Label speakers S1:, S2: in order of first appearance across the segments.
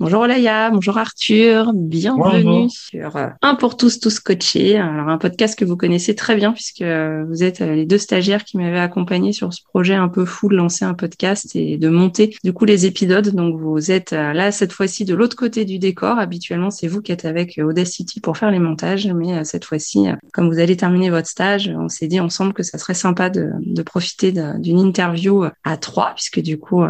S1: Bonjour Olaya, bonjour Arthur, bienvenue sur euh, Un pour tous, tous coachés. Alors un podcast que vous connaissez très bien puisque euh, vous êtes euh, les deux stagiaires qui m'avaient accompagné sur ce projet un peu fou de lancer un podcast et de monter du coup les épisodes. Donc vous êtes là cette fois-ci de l'autre côté du décor. Habituellement c'est vous qui êtes avec Audacity pour faire les montages, mais cette fois-ci, comme vous allez terminer votre stage, on s'est dit ensemble que ça serait sympa de, de profiter d'une interview à trois puisque du coup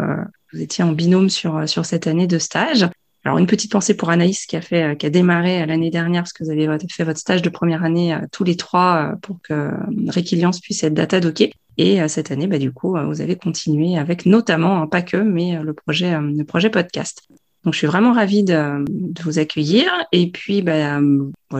S1: vous étiez en binôme sur sur cette année de stage. Alors une petite pensée pour Anaïs qui a fait, euh, qui a démarré euh, l'année dernière parce que vous avez fait votre stage de première année euh, tous les trois pour que Réquiliance puisse être data docké. Et cette année, bah, du coup, vous avez continué avec notamment, hein, pas que, mais le projet, le projet podcast. Donc, je suis vraiment ravie de, de vous accueillir. Et puis, bah,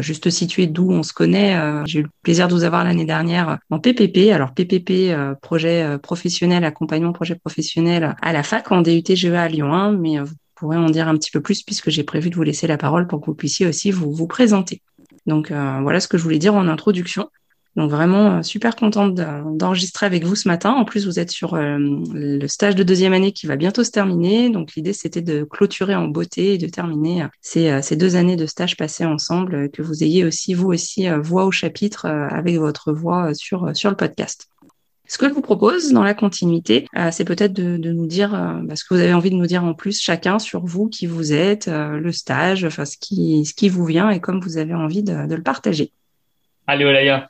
S1: juste situer d'où on se connaît. J'ai eu le plaisir de vous avoir l'année dernière en PPP. Alors, PPP, projet professionnel, accompagnement projet professionnel à la fac en DUT GEA à Lyon 1. Mais pourrais en dire un petit peu plus puisque j'ai prévu de vous laisser la parole pour que vous puissiez aussi vous, présenter. Donc euh, voilà ce que je voulais dire en introduction. Donc vraiment euh, super contente d'enregistrer avec vous ce matin. En plus, vous êtes sur euh, le stage de deuxième année qui va bientôt se terminer. Donc l'idée, c'était de clôturer en beauté et de terminer ces, deux années de stage passées ensemble, que vous ayez aussi, vous aussi, voix au chapitre avec votre voix sur le podcast. Ce que je vous propose dans la continuité, euh, c'est peut-être de, nous dire euh, bah, ce que vous avez envie de nous dire en plus chacun sur vous, qui vous êtes, euh, le stage, enfin ce qui, ce qui vous vient et comme vous avez envie de, le partager.
S2: Allez Olaya.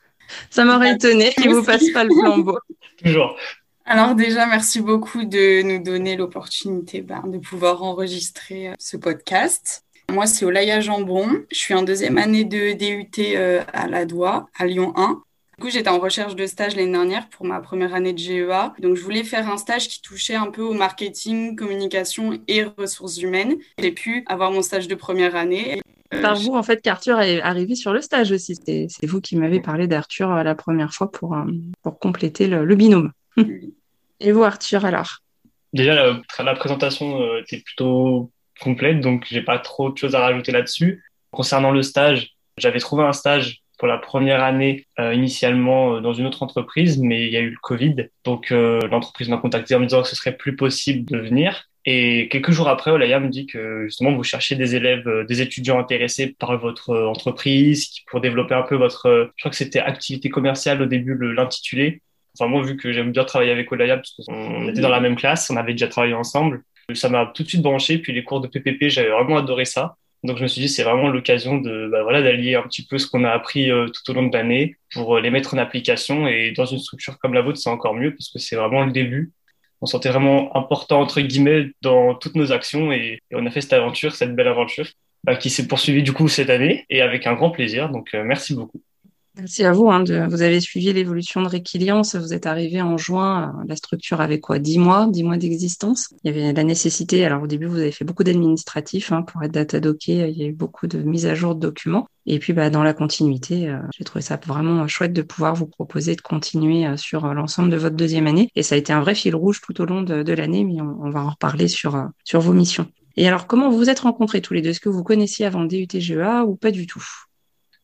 S1: Ça m'aurait étonné qu'il vous passe pas le flambeau.
S2: Toujours.
S3: Alors déjà, merci beaucoup de nous donner l'opportunité ben, de pouvoir enregistrer ce podcast. Moi, c'est Olaya Jambon. Je suis en deuxième année de DUT à la DOA, à Lyon 1. Du coup, j'étais en recherche de stage l'année dernière pour ma première année de GEA. Donc, je voulais faire un stage qui touchait un peu au marketing, communication et ressources humaines. J'ai pu avoir mon stage de première année.
S1: Euh, Par vous, en fait, qu'Arthur est arrivé sur le stage aussi. C'est vous qui m'avez parlé d'Arthur euh, la première fois pour, euh, pour compléter le, binôme. et vous, Arthur, alors?
S2: Déjà, la, présentation était plutôt complète, donc j'ai pas trop de choses à rajouter là-dessus. Concernant le stage, j'avais trouvé un stage pour la première année euh, initialement euh, dans une autre entreprise, mais il y a eu le Covid. Donc euh, l'entreprise m'a contacté en me disant que ce serait plus possible de venir. Et quelques jours après, Olaya me dit que justement vous cherchez des élèves, des étudiants intéressés par votre entreprise pour développer un peu votre, je crois que c'était activité commerciale au début l'intitulé. Enfin moi vu que j'aime bien travailler avec Olaya parce qu'on était dans la même classe, on avait déjà travaillé ensemble, ça m'a tout de suite branché. Puis les cours de PPP, j'avais vraiment adoré ça. Donc je me suis dit c'est vraiment l'occasion de bah, voilà d'allier un petit peu ce qu'on a appris euh, tout au long de l'année pour euh, les mettre en application et dans une structure comme la vôtre c'est encore mieux parce que c'est vraiment le début. On sentait vraiment important entre guillemets dans toutes nos actions et, on a fait cette aventure, cette belle aventure bah, qui s'est poursuivie du coup cette année et avec un grand plaisir. Donc euh, merci beaucoup.
S1: Merci à vous. Hein, vous avez suivi l'évolution de Réquiliance. Vous êtes arrivé en juin. La structure avait quoi 10 mois 10 mois d'existence? Il y avait la nécessité. Alors au début, vous avez fait beaucoup d'administratifs hein, pour être data docké. Il y a eu beaucoup de mises à jour de documents. Et puis bah, dans la continuité, euh, j'ai trouvé ça vraiment chouette de pouvoir vous proposer de continuer euh, sur euh, l'ensemble de votre deuxième année. Et ça a été un vrai fil rouge tout au long de, l'année, mais on, va en reparler sur, sur vos missions. Et alors, comment vous vous êtes rencontrés tous les deux? Est-ce que vous connaissiez avant DUTGEA ou pas du tout?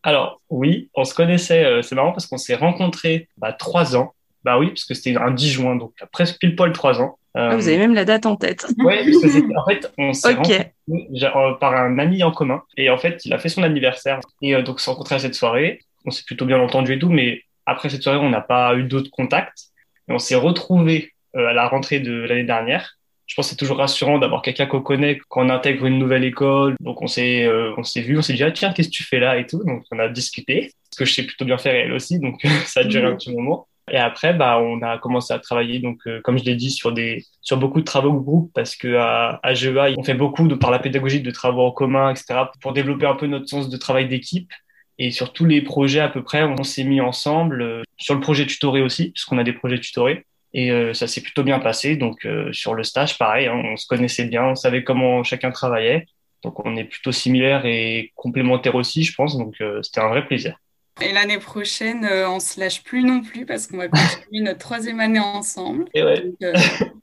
S2: Alors oui, on se connaissait, euh, c'est marrant parce qu'on s'est rencontrés bah, trois ans. Bah oui, parce que c'était un 10 juin, donc presque pile poil trois ans.
S1: Ah, vous avez même la date en tête.
S2: Oui, parce que en fait, on s'est rencontrés euh, par un ami en commun. Et en fait, il a fait son anniversaire. Et euh, donc, on s'est rencontrés à cette soirée. On s'est plutôt bien entendu et tout, mais après cette soirée, on n'a pas eu d'autres contacts. Et on s'est retrouvés à la rentrée de l'année dernière je pense que c'est toujours rassurant d'avoir quelqu'un qu'on connaît quand on intègre une nouvelle école. Donc on s'est euh, on s'est vu, on s'est dit ah tiens qu'est-ce que tu fais là et tout. Donc on a discuté, ce que je sais plutôt bien faire elle aussi. Donc ça a duré un petit moment. Et après bah on a commencé à travailler donc euh, comme je l'ai dit sur des sur beaucoup de travaux de groupe parce que à, à GEA on fait beaucoup de par la pédagogie de travaux en commun etc pour développer un peu notre sens de travail d'équipe. Et sur tous les projets à peu près, on s'est mis ensemble. Euh, sur le projet tutoré aussi, puisqu'on a des projets tutorés. Et euh, ça s'est plutôt bien passé. Donc euh, sur le stage, pareil, hein, on se connaissait bien, on savait comment chacun travaillait. Donc on est plutôt similaires et complémentaires aussi, je pense. Donc euh, c'était un vrai plaisir.
S3: Et l'année prochaine, on se lâche plus non plus parce qu'on va continuer notre troisième année ensemble.
S2: Et ouais.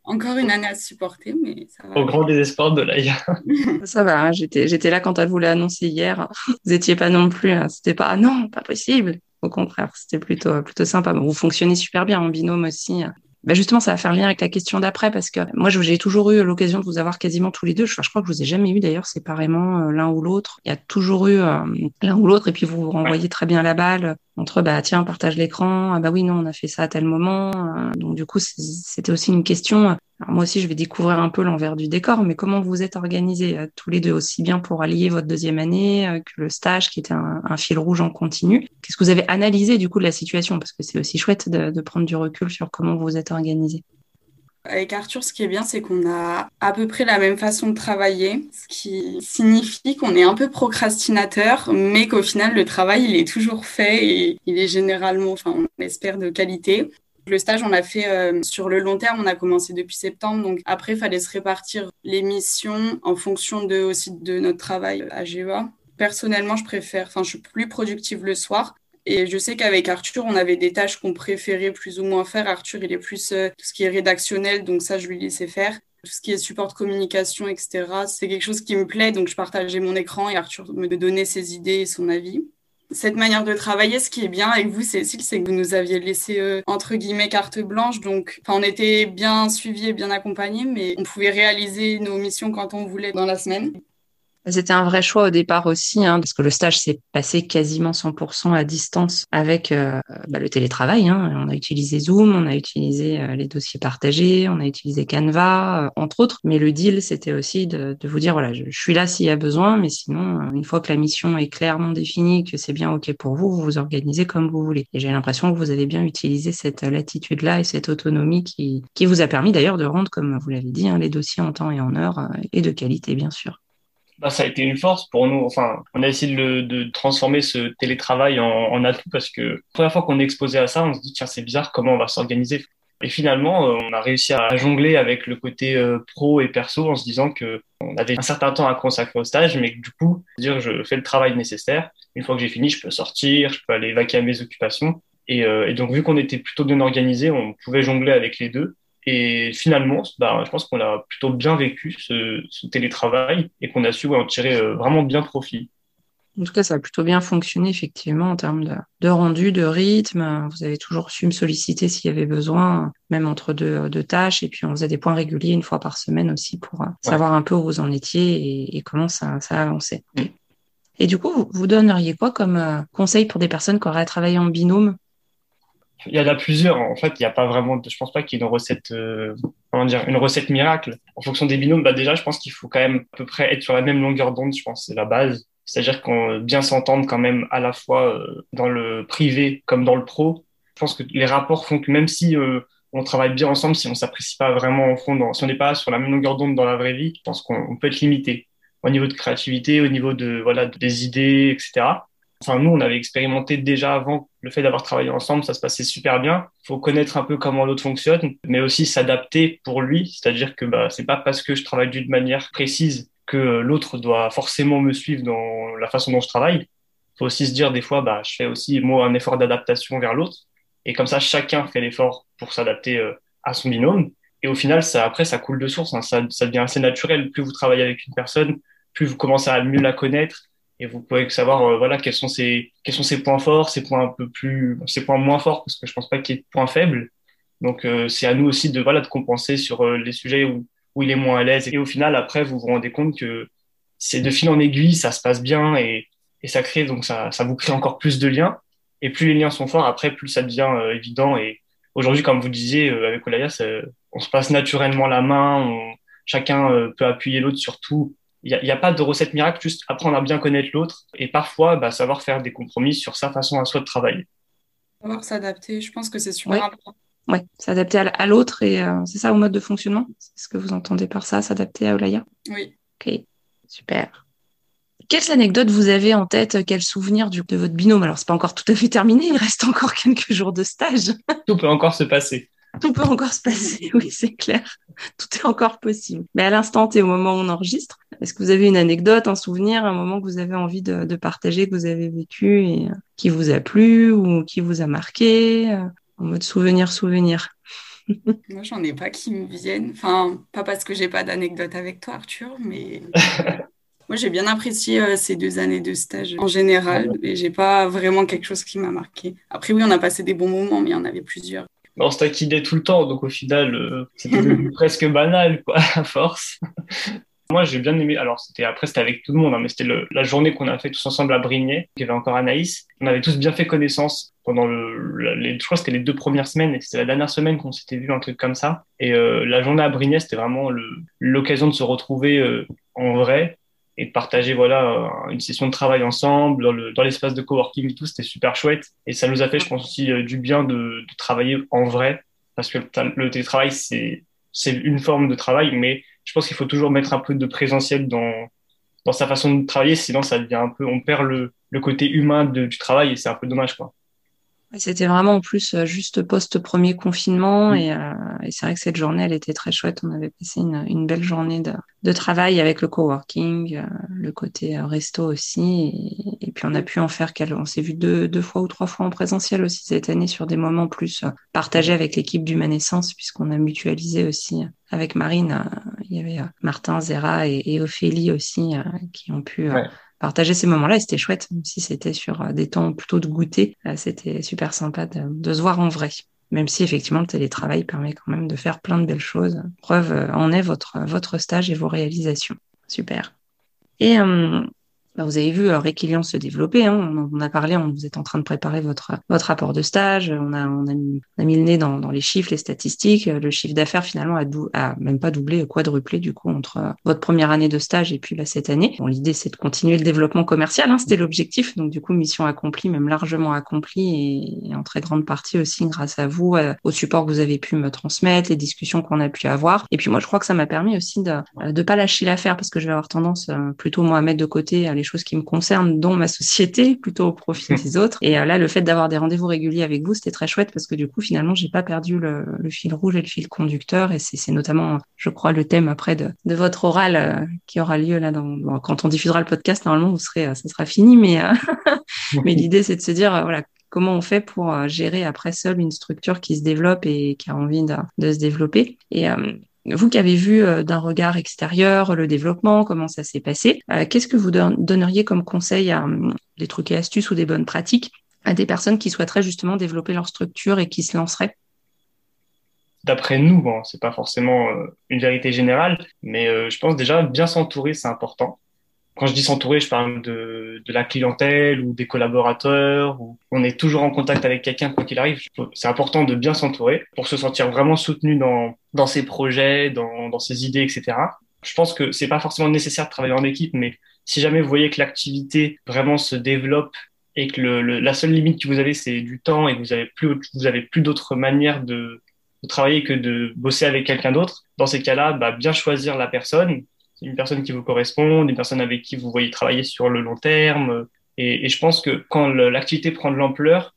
S3: encore une année à supporter, mais ça
S2: va. Au grand désespoir de l'AIA.
S1: ça va, hein, j'étais, j'étais là quand elle voulait annoncer hier. Vous étiez pas non plus, hein. c'était pas, non, pas possible. Au contraire, c'était plutôt, plutôt sympa. Vous fonctionnez super bien en binôme aussi. Bah justement, ça va faire lien avec la question d'après parce que moi, j'ai toujours eu l'occasion de vous avoir quasiment tous les deux. Je, crois que je vous ai jamais eu d'ailleurs séparément euh, l'un ou l'autre. Il y a toujours eu euh, l'un ou l'autre et puis vous vous renvoyez très bien la balle entre bah tiens, partage l'écran. Ah bah oui, non, on a fait ça à tel moment. Euh, donc du coup, c'était aussi une question moi aussi, je vais découvrir un peu l'envers du décor, mais comment vous êtes organisés euh, tous les deux, aussi bien pour allier votre deuxième année euh, que le stage qui était un, fil rouge en continu? Qu'est-ce que vous avez analysé du coup de la situation? Parce que c'est aussi chouette de, prendre du recul sur comment vous êtes organisés.
S3: Avec Arthur, ce qui est bien, c'est qu'on a à peu près la même façon de travailler, ce qui signifie qu'on est un peu procrastinateur, mais qu'au final, le travail, il est toujours fait et il est généralement, enfin, on espère, de qualité. Le stage, on l'a fait euh, sur le long terme. On a commencé depuis septembre. Donc après, il fallait se répartir les missions en fonction de, aussi de notre travail à GEA. Personnellement, je préfère, enfin, je suis plus productive le soir. Et je sais qu'avec Arthur, on avait des tâches qu'on préférait plus ou moins faire. Arthur, il est plus euh, tout ce qui est rédactionnel, donc ça, je lui laissais faire. Tout ce qui est support de communication, etc., c'est quelque chose qui me plaît, donc je partageais mon écran et Arthur me donnait ses idées et son avis cette manière de travailler, ce qui est bien avec vous, Cécile, c'est que vous nous aviez laissé euh, entre guillemets carte blanche. Donc, on était bien suivis et bien accompagnés, mais on pouvait réaliser nos missions quand on voulait dans la semaine.
S1: C'était un vrai choix au départ aussi, hein, parce que le stage s'est passé quasiment 100% à distance avec euh, bah, le télétravail. Hein. On a utilisé Zoom, on a utilisé euh, les dossiers partagés, on a utilisé Canva, euh, entre autres. Mais le deal, c'était aussi de, vous dire, voilà, je, suis là s'il y a besoin, mais sinon, une fois que la mission est clairement définie, que c'est bien OK pour vous, vous vous organisez comme vous voulez. Et j'ai l'impression que vous avez bien utilisé cette latitude-là et cette autonomie qui, qui vous a permis d'ailleurs de rendre, comme vous l'avez dit, hein, les dossiers en temps et en heure et de qualité, bien sûr
S2: bah, ça a été une force pour nous. Enfin, on a essayé de, de transformer ce télétravail en, en, atout parce que la première fois qu'on est exposé à ça, on se dit tiens c'est bizarre comment on va s'organiser? Et finalement, euh, on a réussi à jongler avec le côté euh, pro et perso en se disant que on avait un certain temps à consacrer au stage, mais que du coup, dire je fais le travail nécessaire. Une fois que j'ai fini, je peux sortir, je peux aller vaquer à mes occupations. Et, euh, et donc, vu qu'on était plutôt bien organisé, on pouvait jongler avec les deux. Et finalement, bah, je pense qu'on a plutôt bien vécu ce, ce télétravail et qu'on a su en tirer euh, vraiment bien profit.
S1: En tout cas, ça a plutôt bien fonctionné effectivement en termes de, de, rendu, de rythme. Vous avez toujours su me solliciter s'il y avait besoin, même entre deux, deux, tâches. Et puis on faisait des points réguliers une fois par semaine aussi pour euh, savoir un peu où vous en étiez et, et comment ça, ça a avancé. Mm. Et du coup, vous, vous donneriez quoi comme euh, conseil pour des personnes qui auraient travaillé en binôme?
S2: Il y en a plusieurs. En fait, il n'y a pas vraiment, je pense pas qu'il y ait une recette, euh, comment dire, une recette miracle. En fonction des binômes, bah déjà, je pense qu'il faut quand même à peu près être sur la même longueur d'onde. Je pense c'est la base. C'est-à-dire qu'on bien s'entendre quand même à la fois euh, dans le privé comme dans le pro. Je pense que les rapports font que même si euh, on travaille bien ensemble, si on s'apprécie pas vraiment au fond, si on n'est pas sur la même longueur d'onde dans la vraie vie, je pense qu'on peut être limité au niveau de créativité, au niveau de voilà des idées, etc. Enfin, nous, on avait expérimenté déjà avant le fait d'avoir travaillé ensemble, ça se passait super bien. Faut connaître un peu comment l'autre fonctionne, mais aussi s'adapter pour lui. C'est-à-dire que bah, c'est pas parce que je travaille d'une manière précise que l'autre doit forcément me suivre dans la façon dont je travaille. Il faut aussi se dire des fois, bah, je fais aussi moi un effort d'adaptation vers l'autre. Et comme ça, chacun fait l'effort pour s'adapter euh, à son binôme. Et au final, ça, après, ça coule de source. Hein. Ça, ça devient assez naturel. Plus vous travaillez avec une personne, plus vous commencez à mieux la connaître et vous pouvez savoir euh, voilà quels sont ses quels sont ses points forts, ses points un peu plus ses points moins forts parce que je pense pas qu'il y ait de points faibles. Donc euh, c'est à nous aussi de voilà de compenser sur euh, les sujets où où il est moins à l'aise et au final après vous vous rendez compte que c'est de fil en aiguille, ça se passe bien et et ça crée donc ça ça vous crée encore plus de liens et plus les liens sont forts après plus ça devient évident et aujourd'hui, comme vous disiez, avec Olaya, on se passe naturellement la main, chacun peut appuyer l'autre sur tout. Il n'y a, a, pas de recette miracle, juste apprendre à bien connaître l'autre et parfois bah, savoir faire des compromis sur sa façon à soi de travailler.
S3: Savoir s'adapter, je pense que c'est super important.
S1: Oui, s'adapter à, l'autre et c'est ça au mode de fonctionnement? C'est ce que vous entendez par ça, s'adapter à Olaya
S3: Oui.
S1: Ok, super. Quelles anecdotes vous avez en tête? Quels souvenirs du, de votre binôme? Alors, c'est pas encore tout à fait terminé, il reste encore quelques jours de stage.
S2: Tout peut encore se passer.
S1: Tout peut encore se passer, oui, c'est clair. Tout est encore possible. Mais à l'instant et au moment où on enregistre, est-ce que vous avez une anecdote, un souvenir, un moment que vous avez envie de, de partager, que vous avez vécu et euh, qui vous a plu ou qui vous a marqué euh, En mode souvenir, souvenir?
S3: Moi, j'en ai pas qui me viennent. Enfin, pas parce que j'ai pas d'anecdote avec toi, Arthur, mais moi, j'ai bien apprécié euh, ces deux années de stage en général, et j'ai pas vraiment quelque chose qui m'a marqué. Après, oui, on a passé des bons moments, mais il y en avait plusieurs.
S2: On se taquinait tout le temps, donc au final, euh, c'était presque banal, quoi, à force. Moi, j'ai bien aimé. Alors, c'était après, c'était avec tout le monde, hein, mais c'était la journée qu'on a fait tous ensemble à Brignais. Il y avait encore Anaïs. On avait tous bien fait connaissance pendant le, les, je crois que c'était les deux premières semaines et c'était la dernière semaine qu'on s'était vu un truc comme ça. Et euh, la journée à Brignais, c'était vraiment l'occasion de se retrouver euh, en vrai et partager voilà une session de travail ensemble dans l'espace de coworking et tout. C'était super chouette et ça nous a fait, je pense aussi, euh, du bien de, travailler en vrai parce que le télétravail c'est c'est une forme de travail, mais je pense qu'il faut toujours mettre un peu de présentiel dans, dans sa façon de travailler, sinon ça devient un peu, on perd le, le côté humain du travail et c'est un peu dommage, quoi.
S1: C'était vraiment en plus euh, juste post premier confinement mm. et, euh, et c'est vrai que cette journée elle était très chouette. On avait passé une, une belle journée de, de, travail avec le coworking, euh, le côté euh, resto aussi et, et, puis on a pu en faire qu'elle on s'est vu deux, deux fois ou trois fois en présentiel aussi cette année sur des moments plus partagés avec l'équipe d'Humanescence puisqu'on a mutualisé aussi avec Marine. il y avait Martin, Zera et, et Ophélie aussi qui ont pu partager ces moments-là. Et c'était chouette, même si c'était sur euh, des temps plutôt de goûter. Euh, c'était super sympa de, se voir en vrai. Même si effectivement le télétravail permet quand même de faire plein de belles choses. Preuve euh, en est votre, votre stage et vos réalisations. Super. Et bah, vous avez vu euh, se développer. Hein. On a parlé. On, vous êtes en train de préparer votre votre rapport de stage. On a on a mis, on a mis le nez dans, dans les chiffres, les statistiques. Le chiffre d'affaires finalement a, dou a même pas doublé, quadruplé du coup entre euh, votre première année de stage et puis là cette année. Bon, l'idée c'est de continuer le développement commercial. Hein, C'était l'objectif. Donc du coup mission accomplie, même largement accomplie et, en très grande partie aussi grâce à vous, euh, au support que vous avez pu me transmettre, les discussions qu'on a pu avoir. Et puis moi je crois que ça m'a permis aussi de de pas lâcher l'affaire parce que je vais avoir tendance plutôt moi à mettre de côté les choses qui me concernent, dont ma société, plutôt au profit des autres. Et euh, là, le fait d'avoir des rendez-vous réguliers avec vous, c'était très chouette parce que du coup, finalement, j'ai pas perdu le, le, fil rouge et le fil conducteur. Et c'est notamment, je crois, le thème après de, de votre oral euh, qui aura lieu là dans, bon, quand on diffusera le podcast. Normalement, vous serez, euh, ça sera fini, mais mais l'idée, c'est de se dire, voilà, comment on fait pour gérer après seul une structure qui se développe et qui a envie de, de se développer. Et vous qui avez vu euh, d'un regard extérieur le développement, comment ça s'est passé, euh, qu'est-ce que vous donneriez comme conseil à hum, des trucs et astuces ou des bonnes pratiques à des personnes qui souhaiteraient justement développer leur structure et qui se lanceraient?
S2: D'après nous, bon, c'est pas forcément euh, une vérité générale, mais je pense déjà bien s'entourer, c'est important quand je dis s'entourer, je parle de, de la clientèle ou des collaborateurs. Ou on est toujours en contact avec quelqu'un quoi qu'il arrive. C'est important de bien s'entourer pour se sentir vraiment soutenu dans, dans ses projets, dans, dans ses idées, etc. Je pense que c'est pas forcément nécessaire de travailler en équipe, mais si jamais vous voyez que l'activité vraiment se développe et que le, le, la seule limite que vous avez c'est du temps et que vous avez plus vous avez plus d'autres manières de, de, travailler que de bosser avec quelqu'un d'autre, dans ces cas-là, bah, bien choisir la personne une personne qui vous correspond, une personne avec qui vous voyez travailler sur le long terme. Et, et je pense que quand l'activité prend de l'ampleur,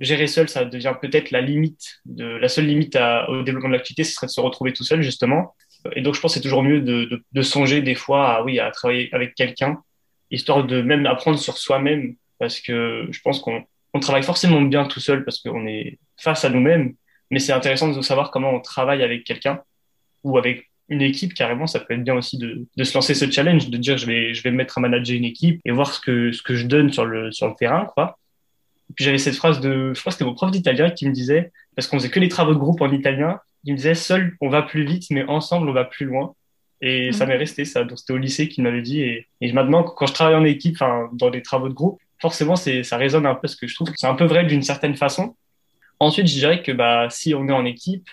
S2: gérer seul, ça devient peut-être la limite, de, la seule limite au développement de l'activité, ce serait de se retrouver tout seul, justement. Et donc, je pense que c'est toujours mieux de, songer des fois à, oui, à travailler avec quelqu'un, histoire de même apprendre sur soi-même, parce que je pense qu'on on travaille forcément bien tout seul parce qu'on est face à nous-mêmes, mais c'est intéressant de savoir comment on travaille avec quelqu'un ou avec une équipe carrément, ça peut être bien aussi de, de se lancer ce challenge, de dire je vais je vais me mettre à manager une équipe et voir ce que ce que je donne sur le sur le terrain quoi. Et puis j'avais cette phrase de je crois que c'était mon prof d'italien qui me disait parce qu'on faisait que les travaux de groupe en italien, il me disait seul on va plus vite mais ensemble on va plus loin. Et ça mhm. m'est resté ça. Donc c'était au lycée qu'il m'avait dit et, et maintenant quand je travaille en équipe, enfin dans des travaux de groupe, forcément c'est ça résonne un peu ce que je trouve. C'est un peu vrai d'une certaine façon Ensuite, je dirais que bah, si on est en équipe,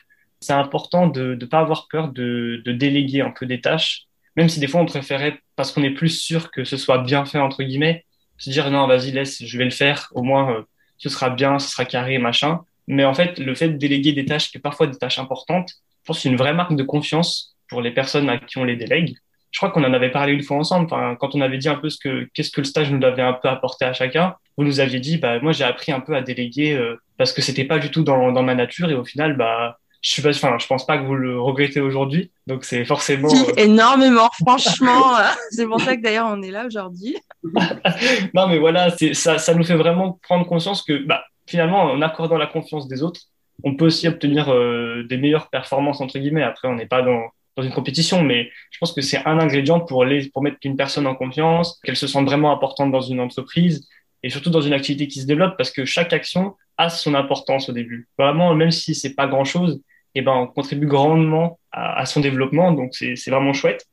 S2: c'est important de ne pas avoir peur de, de déléguer un peu des tâches, même si des fois on préférait, parce qu'on est plus sûr que ce soit bien fait, entre guillemets, se dire non, vas-y, laisse, je vais le faire, au moins euh, ce sera bien, ce sera carré, machin. Mais en fait, le fait de déléguer des tâches, qui parfois des tâches importantes, je pense que c'est une vraie marque de confiance pour les personnes à qui on les délègue. Je crois qu'on en avait parlé une fois ensemble, quand on avait dit un peu ce que qu'est-ce que le stage nous avait un peu apporté à chacun. Vous nous aviez dit, bah moi j'ai appris un peu à déléguer euh, parce que c'était pas du tout dans, dans ma nature et au final, bah je suis pas, enfin, je pense pas que vous le regrettez aujourd'hui. Donc c'est forcément
S1: si, énormément, franchement. c'est pour ça que d'ailleurs on est là aujourd'hui.
S2: non, mais voilà, ça, ça nous fait vraiment prendre conscience que, bah, finalement, en accordant la confiance des autres, on peut aussi obtenir euh, des meilleures performances entre guillemets. Après, on n'est pas dans dans une compétition, mais je pense que c'est un ingrédient pour les pour mettre une personne en confiance, qu'elle se sente vraiment importante dans une entreprise et surtout dans une activité qui se développe parce que chaque action a son importance au début. Vraiment, même si c'est pas grand chose, eh ben, on contribue grandement à, son développement. Donc, c'est vraiment chouette.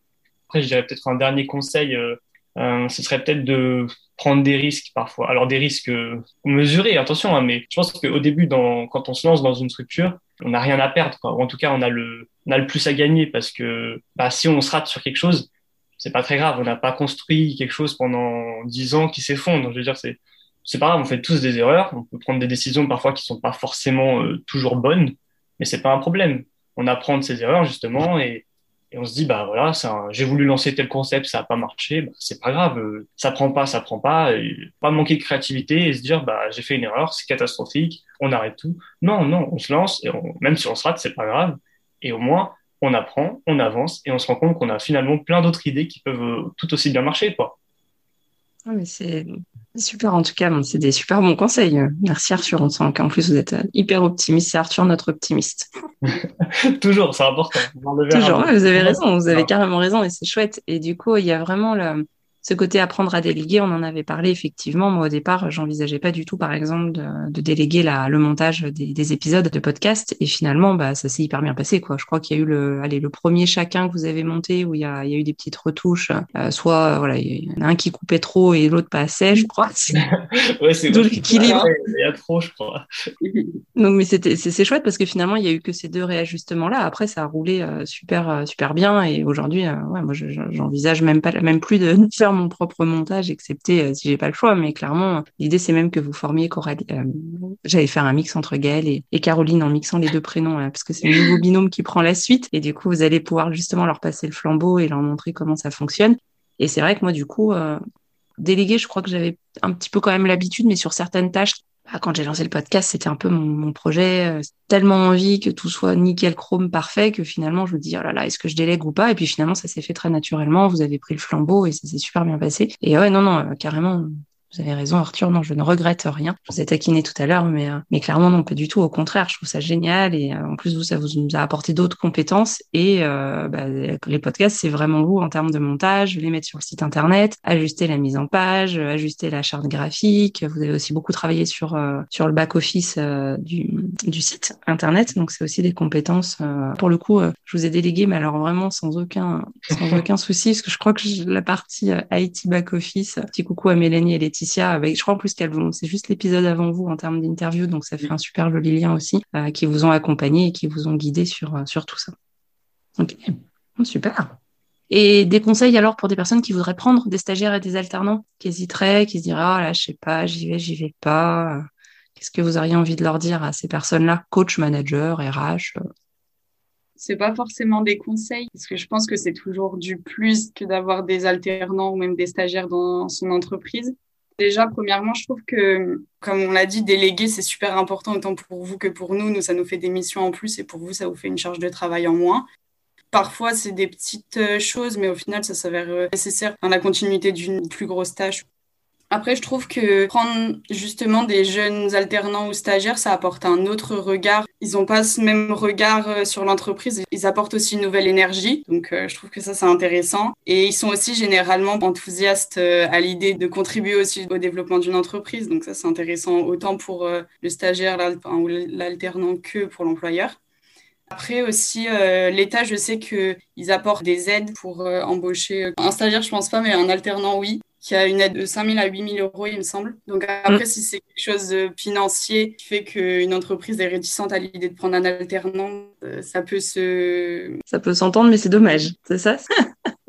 S2: Après, je dirais peut-être un dernier conseil, euh, euh, ce serait peut-être de prendre des risques parfois. Alors, des risques euh, mesurés, attention, hein, mais je pense qu'au début, quand on se lance dans une structure, on n'a rien à perdre. Ou en tout cas, on a le, on a le plus à gagner parce que bah, si on se rate sur quelque chose, c'est pas très grave. On n'a pas construit quelque chose pendant dix ans qui s'effondre. Je veux dire, c'est c'est pas grave. On fait tous des erreurs. On peut prendre des décisions parfois qui sont pas forcément toujours bonnes mais c'est pas un problème. On apprend de ses erreurs justement et, on se dit bah voilà, j'ai voulu lancer tel concept, ça a pas marché, bah, c'est pas grave, euh, ça prend pas, ça prend pas, pas manquer de créativité et se dire bah j'ai fait une erreur, c'est catastrophique, on arrête tout. Non non, on se lance et même si on se rate, c'est pas grave et au moins on apprend, on avance et on se rend compte qu'on a finalement plein d'autres idées qui peuvent euh, tout aussi bien marcher quoi.
S1: Ah, mais c'est super en tout cas, c'est des super bons conseils. Merci Arthur, on sent qu'en plus vous êtes euh, hyper optimiste. C'est Arthur notre optimiste.
S2: Toujours, c'est important.
S1: Toujours, vous avez raison, vous avez carrément raison et c'est chouette. Et du coup, il y a vraiment le, ce côté apprendre à déléguer, on en avait parlé effectivement. Moi, au départ, j'envisageais pas du tout, par exemple, de, de déléguer la, le montage des, des, épisodes de podcast. Et finalement, bah, ça s'est hyper bien passé, quoi. Je crois qu'il y a eu le, allez, le premier chacun que vous avez monté où il y a, il y a eu des petites retouches. Euh, soit, voilà, il y en a un qui coupait trop et l'autre pas assez, je crois.
S2: ouais, c'est l'équilibre. Il y a trop, je crois.
S1: Donc, mais c'était, c'est chouette parce que finalement, il y a eu que ces deux réajustements-là. Après, ça a roulé euh, super, euh, super bien. Et aujourd'hui, ouais, moi, j'envisage même pas, même plus de faire mon propre montage, excepté euh, si j'ai pas le choix. Mais clairement, l'idée c'est même que vous formiez Coralie. Euh, j'allais faire un mix entre Gaëlle et, Caroline en mixant les deux prénoms, parce que c'est le nouveau binôme qui prend la suite. Et du coup, vous allez pouvoir justement leur passer le flambeau et leur montrer comment ça fonctionne. Et c'est vrai que moi, du coup, euh, délégué, je crois que j'avais un petit peu quand même l'habitude, mais sur certaines tâches, bah, quand j'ai lancé le podcast, c'était un peu mon, projet. Euh, tellement envie que tout soit nickel chrome parfait que finalement je me dis oh là là est-ce que je délègue ou pas? Et puis finalement ça s'est fait très naturellement. Vous avez pris le flambeau et ça s'est super bien passé. Et ouais non non euh, carrément vous avez raison, Arthur. Non, je ne regrette rien. Je vous ai taquiné tout à l'heure, mais, euh, mais clairement, non, pas du tout. Au contraire, je trouve ça génial. Et euh, en plus, vous, ça vous nous a apporté d'autres compétences. Et euh, bah, les podcasts, c'est vraiment vous en termes de montage, les mettre sur le site internet, ajuster la mise en page, ajuster la charte graphique. Vous avez aussi beaucoup travaillé sur sur le back office du, du site internet. Donc, c'est aussi des compétences. pour le coup, je vous ai délégué, mais alors vraiment sans aucun sans aucun souci, parce que je crois que la partie IT back office. Petit coucou à Mélanie et Laetitia avec, je crois en plus qu'elle c'est juste l'épisode avant vous en termes d'interview, donc ça fait un super joli lien aussi, euh, qui vous ont accompagné et qui vous ont guidé sur, euh, sur tout ça. Ok, super. Et des conseils alors pour des personnes qui voudraient prendre des stagiaires et des alternants, qui hésiteraient, qui se diraient, oh là, je sais pas, j'y vais, j'y vais pas. Qu'est-ce que vous auriez envie de leur dire à ces personnes-là, coach, manager, RH
S3: c'est pas forcément des conseils, parce que je pense que c'est toujours du plus que d'avoir des alternants ou même des stagiaires dans son entreprise. Déjà, premièrement, je trouve que, comme on l'a dit, déléguer, c'est super important, autant pour vous que pour nous. Nous, ça nous fait des missions en plus et pour vous, ça vous fait une charge de travail en moins. Parfois, c'est des petites euh, choses, mais au final, ça s'avère euh, nécessaire dans la continuité d'une plus grosse tâche. Après, je trouve que prendre justement des jeunes alternants ou stagiaires, ça apporte un autre regard. Ils n'ont pas ce même regard euh, sur l'entreprise. Ils apportent aussi une nouvelle énergie. Donc, euh, je trouve que ça, c'est intéressant. Et ils sont aussi généralement enthousiastes euh, à l'idée de contribuer aussi au développement d'une entreprise. Donc, ça, c'est intéressant autant pour le stagiaire ou l'alternant que pour l'employeur. Après aussi, l'État, je sais qu'ils apportent des aides pour embaucher un stagiaire, je pense pas, mais un alternant, oui. Qui a une aide de 5 000 à 8 000 euros, il me semble. Donc après, mm. si c'est quelque chose de financier qui fait qu'une entreprise est réticente à l'idée de prendre un alternant, euh, ça peut se...
S1: Ça peut s'entendre, mais c'est dommage, c'est ça?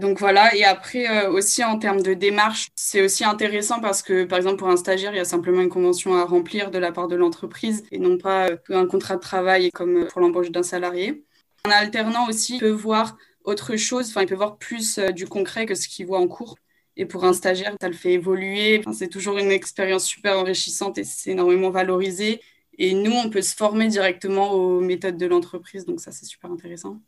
S3: Donc voilà, et après euh, aussi en termes de démarche, c'est aussi intéressant parce que par exemple pour un stagiaire, il y a simplement une convention à remplir de la part de l'entreprise et non pas euh, un contrat de travail comme pour l'embauche d'un salarié. Un alternant aussi peut voir autre chose, enfin il peut voir plus du concret que ce qu'il voit en cours. Et pour un stagiaire, ça le fait évoluer. c'est toujours une expérience super enrichissante et c'est énormément valorisé. Et nous, on peut se former directement aux méthodes de l'entreprise, donc ça, c'est super intéressant.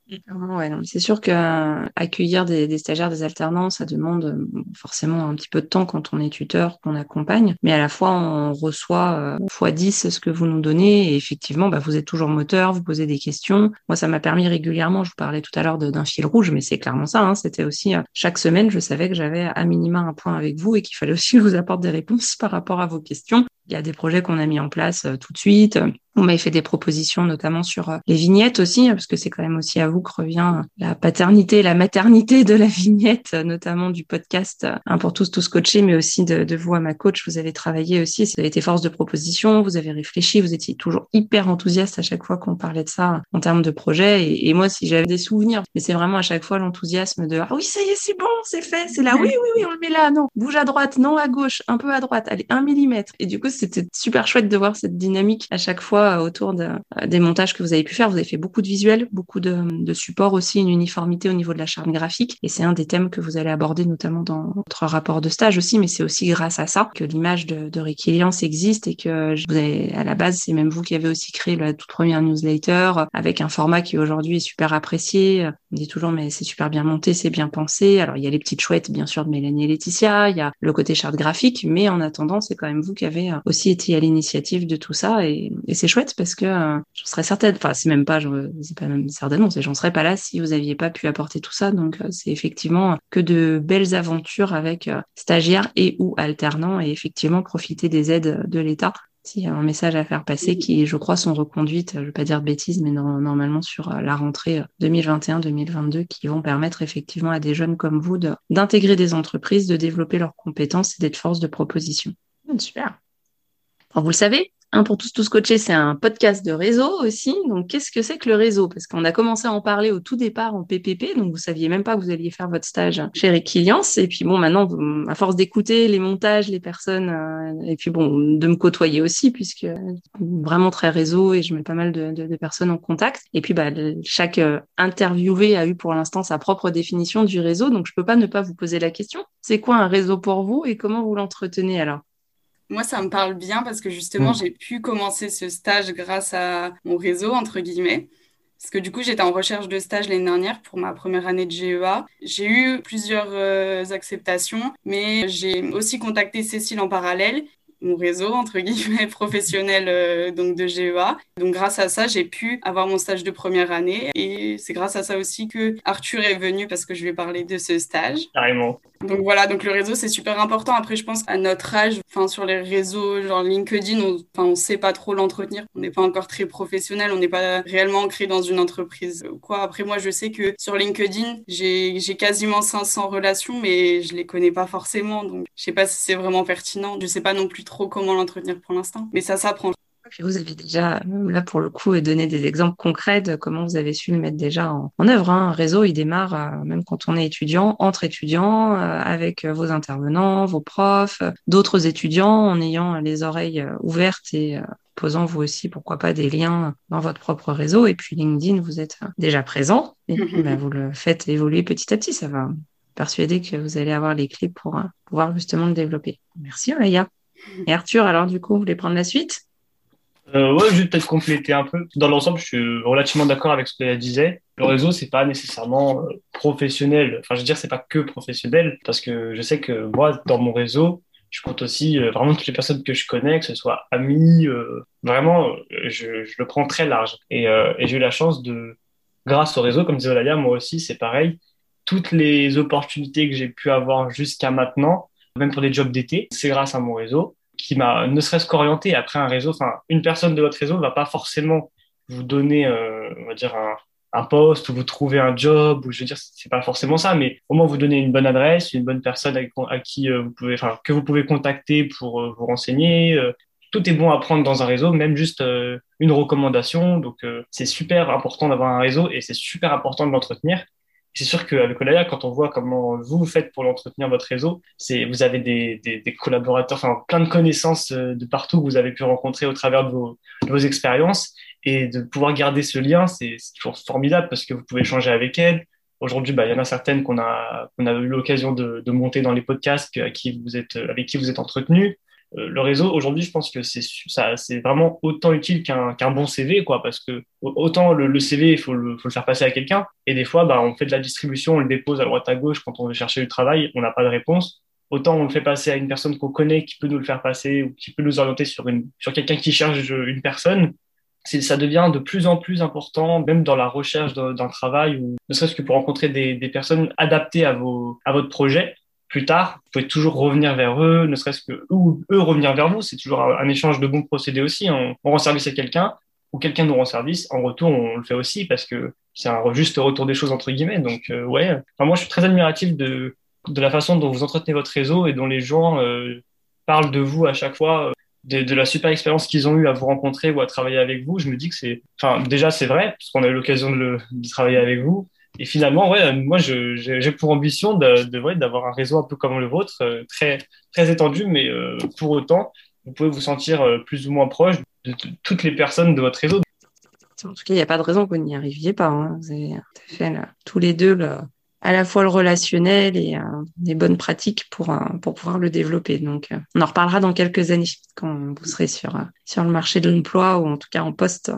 S1: C'est sûr qu'accueillir des, des, stagiaires, des alternants, ça demande euh, forcément un petit peu de temps quand on est tuteur, qu'on accompagne, mais à la fois, on reçoit x euh, 10 ce que vous nous donnez, et effectivement, bah, vous êtes toujours moteur, vous posez des questions. Moi, ça m'a permis régulièrement, je vous parlais tout à l'heure d'un fil rouge, mais c'est clairement ça, hein, c'était aussi, euh, chaque semaine, je savais que j'avais à minima un point avec vous et qu'il fallait aussi vous apporter des réponses par rapport à vos questions. Il y a des projets qu'on a mis en place tout de suite. Suizide. On m'avait fait des propositions, notamment sur euh, les vignettes aussi, parce que c'est quand même aussi à vous que revient la paternité, la maternité de la vignette, notamment du podcast Un pour tous, tous coachés, mais aussi de, vous à ma coach. Vous avez travaillé aussi, ça a été force de proposition, vous avez réfléchi, vous étiez toujours hyper enthousiaste à chaque fois qu'on parlait de ça en termes de projet. Et, et moi, si j'avais des souvenirs, mais c'est vraiment à chaque fois l'enthousiasme de ah oui, ça y est, c'est bon, c'est fait, c'est là, oui, oui, oui, on le met là, non, bouge à droite, non à gauche, un peu à droite, allez, un millimètre. Et du coup, c'était super chouette de voir cette dynamique à chaque fois autour de, des montages que vous avez pu faire. Vous avez fait beaucoup de visuels, beaucoup de, de supports aussi, une uniformité au niveau de la charte graphique. Et c'est un des thèmes que vous allez aborder notamment dans votre rapport de stage aussi. Mais c'est aussi grâce à ça que l'image de, de existe et que vous avez, à la base, c'est même vous qui avez aussi créé la toute première newsletter avec un format qui aujourd'hui est super apprécié. On dit toujours, mais c'est super bien monté, c'est bien pensé. Alors, il y a les petites chouettes, bien sûr, de Mélanie et Laetitia. Il y a le côté charte graphique. Mais en attendant, c'est quand même vous qui avez aussi été à l'initiative de tout ça. Et, c'est chouette parce que euh, je serais certaine, enfin c'est même pas, c'est pas même certainement, c'est j'en serais pas là si vous aviez pas pu apporter tout ça. Donc euh, c'est effectivement que de belles aventures avec euh, stagiaires et ou alternants et effectivement profiter des aides de l'État. S'il y a un message à faire passer qui, je crois, sont reconduites, je ne vais pas dire de bêtises, mais normalement sur la rentrée 2021-2022, qui vont permettre effectivement à des jeunes comme vous d'intégrer des entreprises, de développer leurs compétences et d'être force de proposition. Super. vous le savez, un pour tous, tous coachés, c'est un podcast de réseau aussi. Donc, qu'est-ce que c'est que le réseau? Parce qu'on a commencé à en parler au tout départ en PPP, donc vous saviez même pas que vous alliez faire votre stage chez Requiliance. Et puis bon, maintenant, à force d'écouter les montages, les personnes, euh, et puis bon, de me côtoyer aussi, puisque vraiment très réseau et je mets pas mal de, de, de personnes en contact. Et puis, bah, chaque euh, interviewé a eu pour l'instant sa propre définition du réseau, donc je peux pas ne pas vous poser la question. C'est quoi un réseau pour vous et comment vous l'entretenez alors?
S3: Moi, ça me parle bien parce que justement, mm. j'ai pu commencer ce stage grâce à mon réseau, entre guillemets. Parce que du coup, j'étais en recherche de stage l'année dernière pour ma première année de GEA. J'ai eu plusieurs euh, acceptations, mais j'ai aussi contacté Cécile en parallèle mon réseau entre guillemets professionnel euh, donc de GEA. Donc grâce à ça, j'ai pu avoir mon stage de première année et c'est grâce à ça aussi que Arthur est venu parce que je lui ai parlé de ce stage.
S2: Carrément.
S3: Donc voilà, donc le réseau c'est super important. Après je pense à notre âge, enfin sur les réseaux genre LinkedIn, on, enfin on sait pas trop l'entretenir. On n'est pas encore très professionnel, on n'est pas réellement ancré dans une entreprise quoi. Après moi je sais que sur LinkedIn, j'ai j'ai quasiment 500 relations mais je les connais pas forcément donc je sais pas si c'est vraiment pertinent. Je sais pas non plus trop comment l'entretenir pour l'instant, mais ça s'apprend.
S1: vous avez déjà, là pour le coup, donné des exemples concrets de comment vous avez su le mettre déjà en, œuvre. Hein. Un réseau, il démarre euh, même quand on est étudiant, entre étudiants, euh, avec vos intervenants, vos profs, d'autres étudiants, en ayant les oreilles euh, ouvertes et posant vous aussi, pourquoi pas, des liens dans votre propre réseau. Et puis LinkedIn, vous êtes déjà présent et bah, vous le faites évoluer petit à petit. Ça va persuader que vous allez avoir les clés pour pouvoir justement le développer. Merci Olaya. Et Arthur, alors du coup, vous voulez prendre la suite?
S2: Euh, ouais, je vais peut-être compléter un peu. Dans l'ensemble, je suis relativement d'accord avec ce qu'elle disait. Le réseau, c'est pas nécessairement euh, professionnel. Enfin, je veux dire, c'est pas que professionnel, parce que je sais que moi, dans mon réseau, je compte aussi euh, vraiment toutes les personnes que je connais, que ce soit amis, euh, vraiment, je, le prends très large. Et, j'ai eu la chance de, grâce au réseau, comme disait Olaya, moi aussi, c'est pareil. Toutes les opportunités que j'ai pu avoir jusqu'à maintenant, même pour des jobs d'été, c'est grâce à mon réseau qui m'a ne serait-ce qu'orienté. Après un réseau, enfin, une personne de votre réseau ne va pas forcément vous donner, euh, on va dire, un, poste ou vous trouvez un job ou je veux dire c'est pas forcément ça mais au moins vous donnez une bonne adresse une bonne personne à, qui euh, vous pouvez enfin que vous pouvez contacter pour euh, vous renseigner tout est bon à prendre dans un réseau même juste une recommandation. Donc c'est super important d'avoir un réseau et c'est super important de l'entretenir c'est sûr qu'avec Olaya, quand on voit comment vous faites pour l'entretenir votre réseau, c'est vous avez des, des, des, collaborateurs, enfin plein de connaissances de partout que vous avez pu rencontrer au travers de vos, de vos expériences et de pouvoir garder ce lien, c'est toujours formidable parce que vous pouvez échanger avec elles. Aujourd'hui, bah, il y en a certaines qu'on a, a eu l'occasion de, de, monter dans les podcasts à qui vous êtes, avec qui vous êtes entretenu. Euh, le réseau, aujourd'hui, je pense que c'est ça, c'est vraiment autant utile qu'un qu'un bon CV, quoi, parce que autant le, le CV, il faut le, faut le faire passer à quelqu'un, et des fois, bah, on fait de la distribution, on le dépose à droite à gauche quand on veut chercher du travail, on n'a pas de réponse. Autant on le fait passer à une personne qu'on connaît, qui peut nous le faire passer, ou qui peut nous orienter sur une sur quelqu'un qui cherche une personne ça devient de plus en plus important, même dans la recherche d'un travail ou ne serait-ce que pour rencontrer des, des, personnes adaptées à, vos, à votre projet. Plus tard, vous pouvez toujours revenir vers eux, ne serait-ce que ou eux revenir vers vous. C'est toujours un, échange de bons procédés aussi. On, on rend service à quelqu'un ou quelqu'un nous rend service. En retour, on le fait aussi parce que c'est un juste retour des choses entre guillemets. Donc euh, ouais, enfin, moi je suis très admiratif de de la façon dont vous entretenez votre réseau et dont les gens euh, parlent de vous à chaque fois de, de la super expérience qu'ils ont eu à vous rencontrer ou à travailler avec vous, je me dis que c'est, enfin, déjà c'est vrai, parce qu'on a eu l'occasion de, de travailler avec vous. Et finalement, ouais, moi, j'ai pour ambition de, de d'avoir un réseau un peu comme le vôtre, euh, très, très étendu, mais euh, pour autant, vous pouvez vous sentir euh, plus ou moins proche de, toutes les personnes de votre réseau.
S1: En tout cas, il n'y a pas de raison que vous n'y arriviez pas. Hein. Vous avez fait tous les deux à la fois le relationnel et euh, des bonnes pratiques pour euh, pour pouvoir le développer. Donc, euh, on en reparlera dans quelques années quand vous serez sur sur le marché de l'emploi ou en tout cas en poste.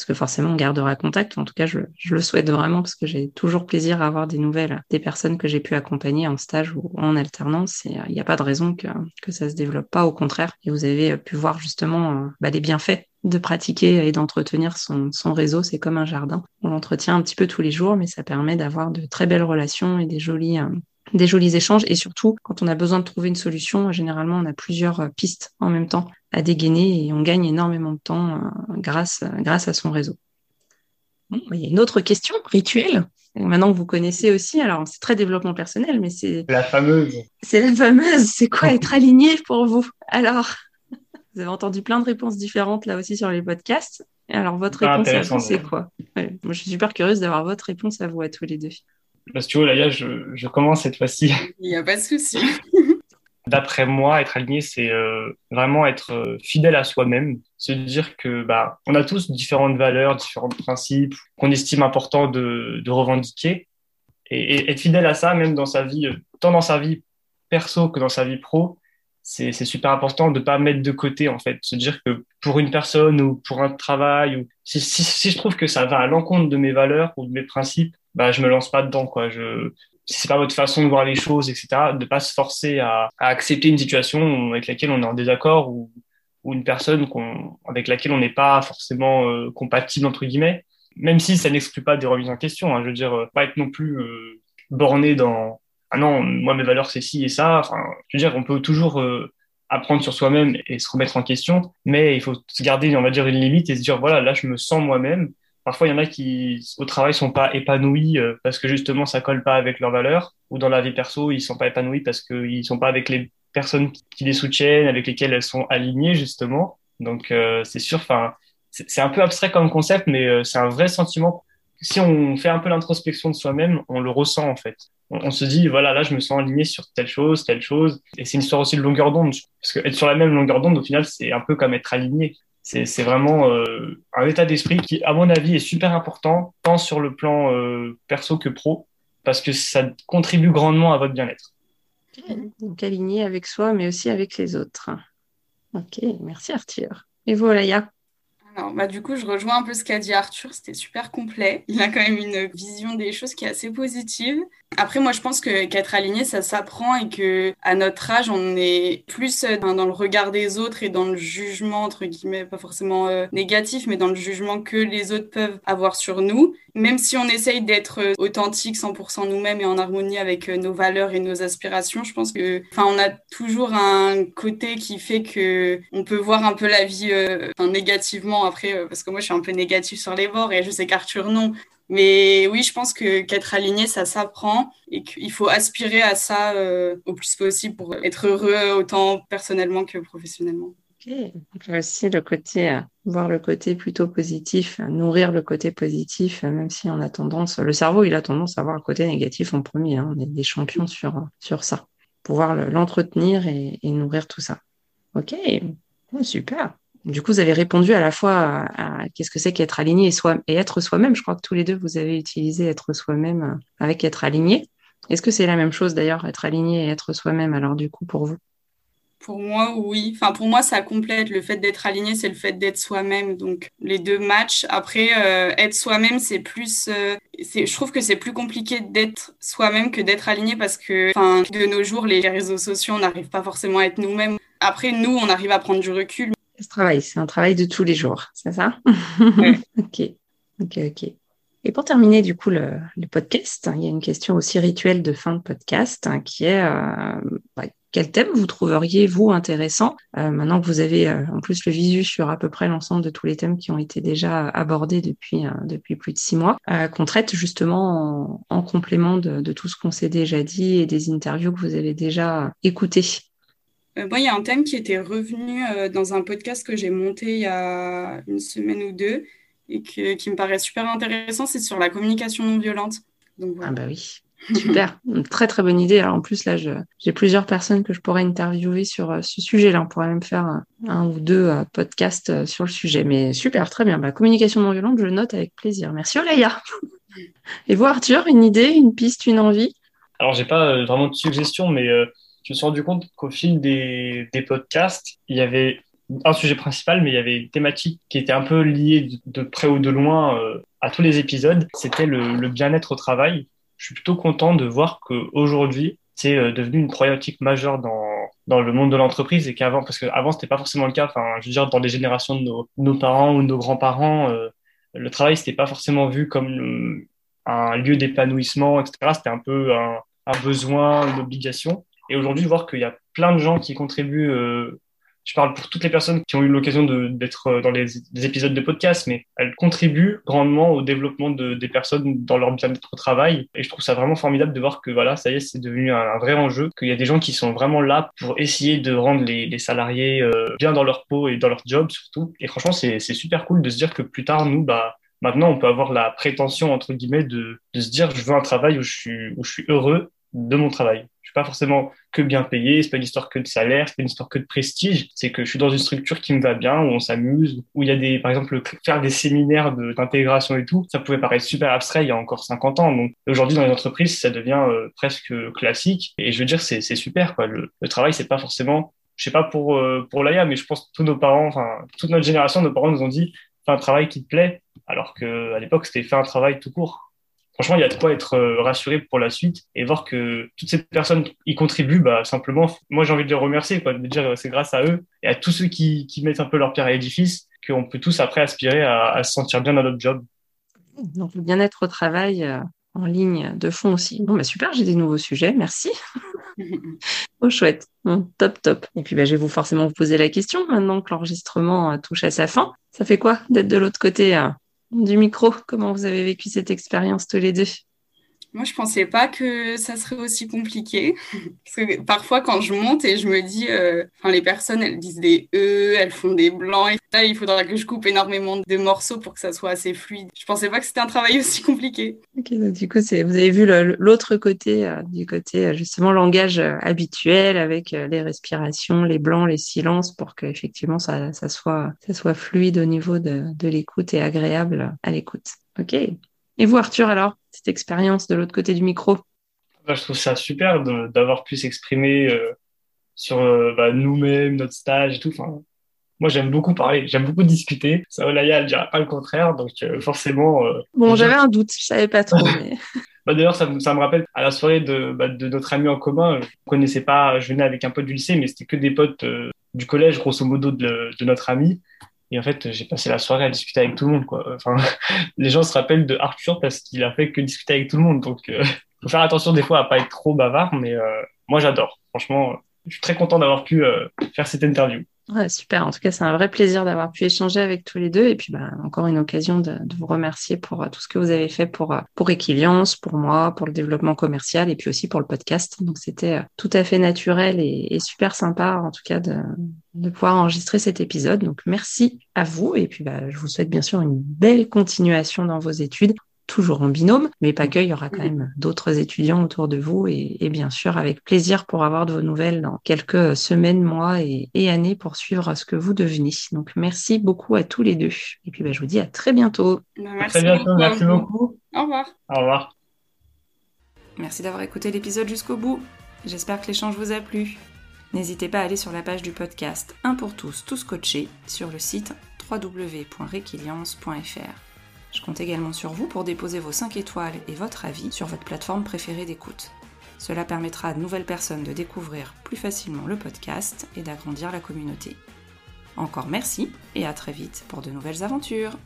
S1: Parce que forcément, on gardera contact. En tout cas, je, le souhaite vraiment parce que j'ai toujours plaisir à avoir des nouvelles des personnes que j'ai pu accompagner en stage ou en alternance. Et il n'y a pas de raison que, que ça se développe pas. Au contraire, et vous avez pu voir justement bah, les bienfaits de pratiquer et d'entretenir son, réseau. C'est comme un jardin. On l'entretient un petit peu tous les jours, mais ça permet d'avoir de très belles relations et des jolis, euh, échanges. Et surtout, quand on a besoin de trouver une solution, généralement, on a plusieurs euh, pistes en même temps à dégainer et on gagne énormément de temps euh, grâce, grâce à son réseau. Bon, il y a une autre question rituelle. Maintenant que vous connaissez aussi, alors c'est très développement personnel, mais c'est
S2: la fameuse.
S1: C'est la fameuse. C'est quoi être aligné pour vous? Alors, vous avez entendu plein de réponses différentes là aussi sur les podcasts. Alors, votre ah, réponse à vous, c'est quoi? Moi, je suis super curieuse d'avoir votre réponse à vous à tous les deux.
S2: Parce que, Laïa, je, je commence cette fois-ci.
S3: Il n'y a pas de souci.
S2: D'après moi, être aligné, c'est euh, vraiment être euh, fidèle à soi-même, se dire que bah, on a tous différentes valeurs, différents principes qu'on estime important de, revendiquer, et, être fidèle à ça, même dans sa vie, tant dans sa vie perso que dans sa vie pro, c'est super important de ne pas mettre de côté en fait. Se dire que pour une personne ou pour un travail ou si, je trouve que ça va à l'encontre de mes valeurs ou de mes principes bah je me lance pas dedans quoi si c'est pas votre façon de voir les choses etc de pas se forcer à, à accepter une situation avec laquelle on est en désaccord ou, ou une personne qu'on avec laquelle on n'est pas forcément euh, compatible entre guillemets même si ça n'exclut pas des remises en question hein, je veux dire euh, pas être non plus euh, borné dans ah non, moi mes valeurs c'est ci et ça. Enfin, je veux dire, on peut toujours euh, apprendre sur soi-même et se remettre en question, mais il faut se garder, on va dire, une limite et se dire voilà, là je me sens moi-même. Parfois, il y en a qui au travail sont pas épanouis euh, parce que justement ça colle pas avec leurs valeurs, ou dans la vie perso ils sont pas épanouis parce qu'ils sont pas avec les personnes qui les soutiennent, avec lesquelles elles sont alignées justement. Donc euh, c'est sûr, enfin c'est un peu abstrait comme concept, mais c'est un vrai sentiment. Si on fait un peu l'introspection de soi-même, on le ressent en fait on, se dit, voilà, là, je me sens aligné sur telle chose, telle chose. Et c'est une histoire aussi de longueur d'onde. Parce que être sur la même longueur d'onde, au final, c'est un peu comme être aligné. C'est vraiment euh, un état d'esprit qui, à mon avis, est super important, tant sur le plan euh, perso que pro, parce que ça contribue grandement à votre bien-être.
S1: Donc aligné avec soi, mais aussi avec les autres. Ok, merci Arthur. Et vous, Olaya?
S3: Alors, bah, du coup, je rejoins un peu ce qu'a dit Arthur. C'était super complet. Il a quand même une vision des choses qui est assez positive. Après, moi, je pense que qu'être aligné, ça s'apprend et que à notre âge, on est plus euh, dans, le regard des autres et dans le jugement entre guillemets, pas forcément euh, négatif, mais dans le jugement que les autres peuvent avoir sur nous. Même si on essaye d'être euh, authentique, 100% nous-mêmes et en harmonie avec nos valeurs et nos aspirations, je pense que, enfin, on a toujours un côté qui fait que on peut voir un peu la vie négativement après, parce que moi, je suis un peu négative sur les bords et je sais qu'Arthur non Mais oui, je pense que qu'être aligné, ça s'apprend et qu'il faut aspirer à ça euh, au plus possible pour être heureux autant personnellement que professionnellement.
S1: Ok, donc aussi le côté, euh, voir le côté plutôt positif, nourrir le côté positif, même si on a tendance, le cerveau, il a tendance à voir le côté négatif en premier. Hein. on est des champions sur, sur ça. Pouvoir l'entretenir et, nourrir tout ça. Ok, super. Du coup, vous avez répondu à la fois à, qu'est-ce que c'est qu'être aligné et, être soi-même. Je crois que tous les deux, vous avez utilisé être soi-même euh, avec être aligné. Est-ce que c'est la même chose d'ailleurs, être aligné et être soi-même, alors du coup, pour vous?
S3: Pour moi, oui. Enfin, pour moi, ça complète. Le fait d'être aligné, c'est le fait d'être soi-même. Donc, les deux matchs. Après, euh, être soi-même, c'est plus. Euh, je trouve que c'est plus compliqué d'être soi-même que d'être aligné parce que, de nos jours, les réseaux sociaux, on n'arrive pas forcément à être nous-mêmes. Après, nous, on arrive à prendre du recul.
S1: Ce travail, c'est un travail de tous les jours, c'est ça? Ok, ok, ok. Et pour terminer du coup le, podcast, il y a une question aussi rituelle de fin de podcast hein, qui est euh, bah, quel thème vous trouveriez vous intéressant? Euh, maintenant que vous avez euh, en plus le visu sur à peu près l'ensemble de tous les thèmes qui ont été déjà abordés depuis depuis plus de six mois, qu'on traite justement en, complément de, de, tout ce qu'on s'est déjà dit et des interviews que vous avez déjà écoutées.
S3: Moi, il y a un thème qui était revenu dans un podcast que j'ai monté il y a une semaine ou deux et qui me paraît super intéressant, c'est sur la communication non violente.
S1: Ah bah oui, super, une très très bonne idée. Alors en plus là, j'ai plusieurs personnes que je pourrais interviewer sur euh, ce sujet-là. On pourrait même faire un, ou deux euh, podcasts euh, sur le sujet. Mais super, très bien. Bah, communication non violente, je note avec plaisir. Merci Olaya. Et vous Arthur, une idée, une piste, une envie?
S2: Alors j'ai pas vraiment de suggestion, mais je me suis rendu compte qu'au fil des, des podcasts, il y avait un sujet principal, mais il y avait une thématique qui était un peu liée de, près ou de loin euh, à tous les épisodes. C'était le, bien-être au travail. Je suis plutôt content de voir qu'aujourd'hui, c'est euh, devenu une problématique majeure dans, dans le monde de l'entreprise et qu'avant, parce qu'avant, c'était pas forcément le cas. Enfin, je veux dire, dans les générations de nos, parents ou de nos grands-parents, euh, le travail, c'était pas forcément vu comme un lieu d'épanouissement, etc. C'était un peu un, besoin, une obligation. Et aujourd'hui, voir qu'il y a plein de gens qui contribuent je parle pour toutes les personnes qui ont eu l'occasion d'être euh, dans les, des épisodes de podcast, mais elles contribuent grandement au développement de, des personnes dans leur bien-être au travail. Et je trouve ça vraiment formidable de voir que voilà, ça y est, c'est devenu un, vrai enjeu, qu'il y a des gens qui sont vraiment là pour essayer de rendre les, salariés euh, bien dans leur peau et dans leur job surtout. Et franchement, c'est super cool de se dire que plus tard, nous, bah, maintenant, on peut avoir la prétention, entre guillemets, de, se dire, je veux un travail où je suis heureux de mon travail suis pas forcément que bien payé, c'est pas une histoire que de salaire, c'est pas une histoire que de prestige, c'est que je suis dans une structure qui me va bien, où on s'amuse, où il y a des, par exemple, faire des séminaires d'intégration et tout, ça pouvait paraître super abstrait il y a encore 50 ans. Donc aujourd'hui dans les entreprises, ça devient euh, presque classique. Et je veux dire, c'est super quoi. Le, travail, c'est pas forcément, je sais pas pour euh, pour l'AIA, mais je pense que tous nos parents, enfin toute notre génération, nos parents nous ont dit fais un travail qui te plaît, alors que à l'époque c'était fais un travail tout court franchement, il y a de quoi être euh, rassuré pour la suite et voir que toutes ces personnes y contribuent, bah, simplement, moi, j'ai envie de les remercier, quoi, de dire euh, c'est grâce à eux et à tous ceux qui, qui mettent un peu leur pierre à l'édifice qu'on peut tous après aspirer à, se sentir bien dans notre job.
S1: Donc, le bien-être au travail euh, en ligne de fond aussi. Bon, bah, super, j'ai des nouveaux sujets, merci. oh, chouette. top, top. Et puis, bah, je vais vous forcément vous poser la question maintenant que l'enregistrement touche à sa fin. Ça fait quoi d'être de l'autre côté du micro. Comment vous avez vécu cette expérience tous les deux?
S3: Moi, je pensais pas que ça serait aussi compliqué. Parce que parfois, quand je monte et je me dis, euh, enfin, les personnes, elles disent des E, elles font des blancs. Et là, il faudra que je coupe énormément de morceaux pour que ça soit assez fluide. Je pensais pas que c'était un travail aussi compliqué.
S1: Ok, donc du coup, vous avez vu l'autre côté, euh, du côté euh, justement langage habituel avec les respirations, les blancs, les silences, pour que effectivement ça, ça soit, ça soit fluide au niveau de, de l'écoute et agréable à l'écoute. Ok. Et vous, Arthur, alors cette expérience de l'autre côté du micro?
S2: Bah, Je trouve ça super d'avoir pu s'exprimer euh, sur euh, bah, nous-mêmes, notre stage et tout. Enfin, moi, j'aime beaucoup parler, j'aime beaucoup discuter. Ça, Olaya, elle dirait pas le contraire, donc euh, forcément.
S1: bon, j'avais un doute, je savais pas trop. Mais...
S2: bah, D'ailleurs, ça, ça, me rappelle à la soirée de, de notre ami en commun. Je connaissais pas, je venais avec un pote du lycée, mais c'était que des potes du collège, grosso modo, de, de notre ami. Et en fait, j'ai passé la soirée à discuter avec tout le monde, quoi. Enfin, les gens se rappellent de Arthur parce qu'il a fait que discuter avec tout le monde. Donc, euh, faut faire attention des fois à pas être trop bavard, mais euh, moi, j'adore. Franchement, je suis très content d'avoir pu euh, faire cette interview.
S1: Super. En tout cas, c'est un vrai plaisir d'avoir pu échanger avec tous les deux. Et puis, bah, encore une occasion de, vous remercier pour euh, tout ce que vous avez fait pour, euh, pour Equiliance, pour moi, pour le développement commercial et puis aussi pour le podcast. Donc, c'était euh, tout à fait naturel et, super sympa, en tout cas, de, de pouvoir enregistrer cet épisode. Donc, merci à vous. Et puis, bah, je vous souhaite bien sûr une belle continuation dans vos études toujours en binôme, mais pas que, il y aura quand même d'autres étudiants autour de vous et, bien sûr avec plaisir pour avoir de vos nouvelles dans quelques semaines, mois et, années pour suivre ce que vous devenez. Donc merci beaucoup à tous les deux. Et puis bah, je vous dis à très bientôt.
S2: Bah, merci très bientôt, merci beaucoup.
S3: Au revoir.
S2: Au revoir.
S1: Merci d'avoir écouté l'épisode jusqu'au bout. J'espère que l'échange vous a plu. N'hésitez pas à aller sur la page du podcast Un pour tous, tous coachés sur le site www.requiliance.fr. Je compte également sur vous pour déposer vos 5 étoiles et votre avis sur votre plateforme préférée d'écoute. Cela permettra à de nouvelles personnes de découvrir plus facilement le podcast et d'agrandir la communauté. Encore merci et à très vite pour de nouvelles aventures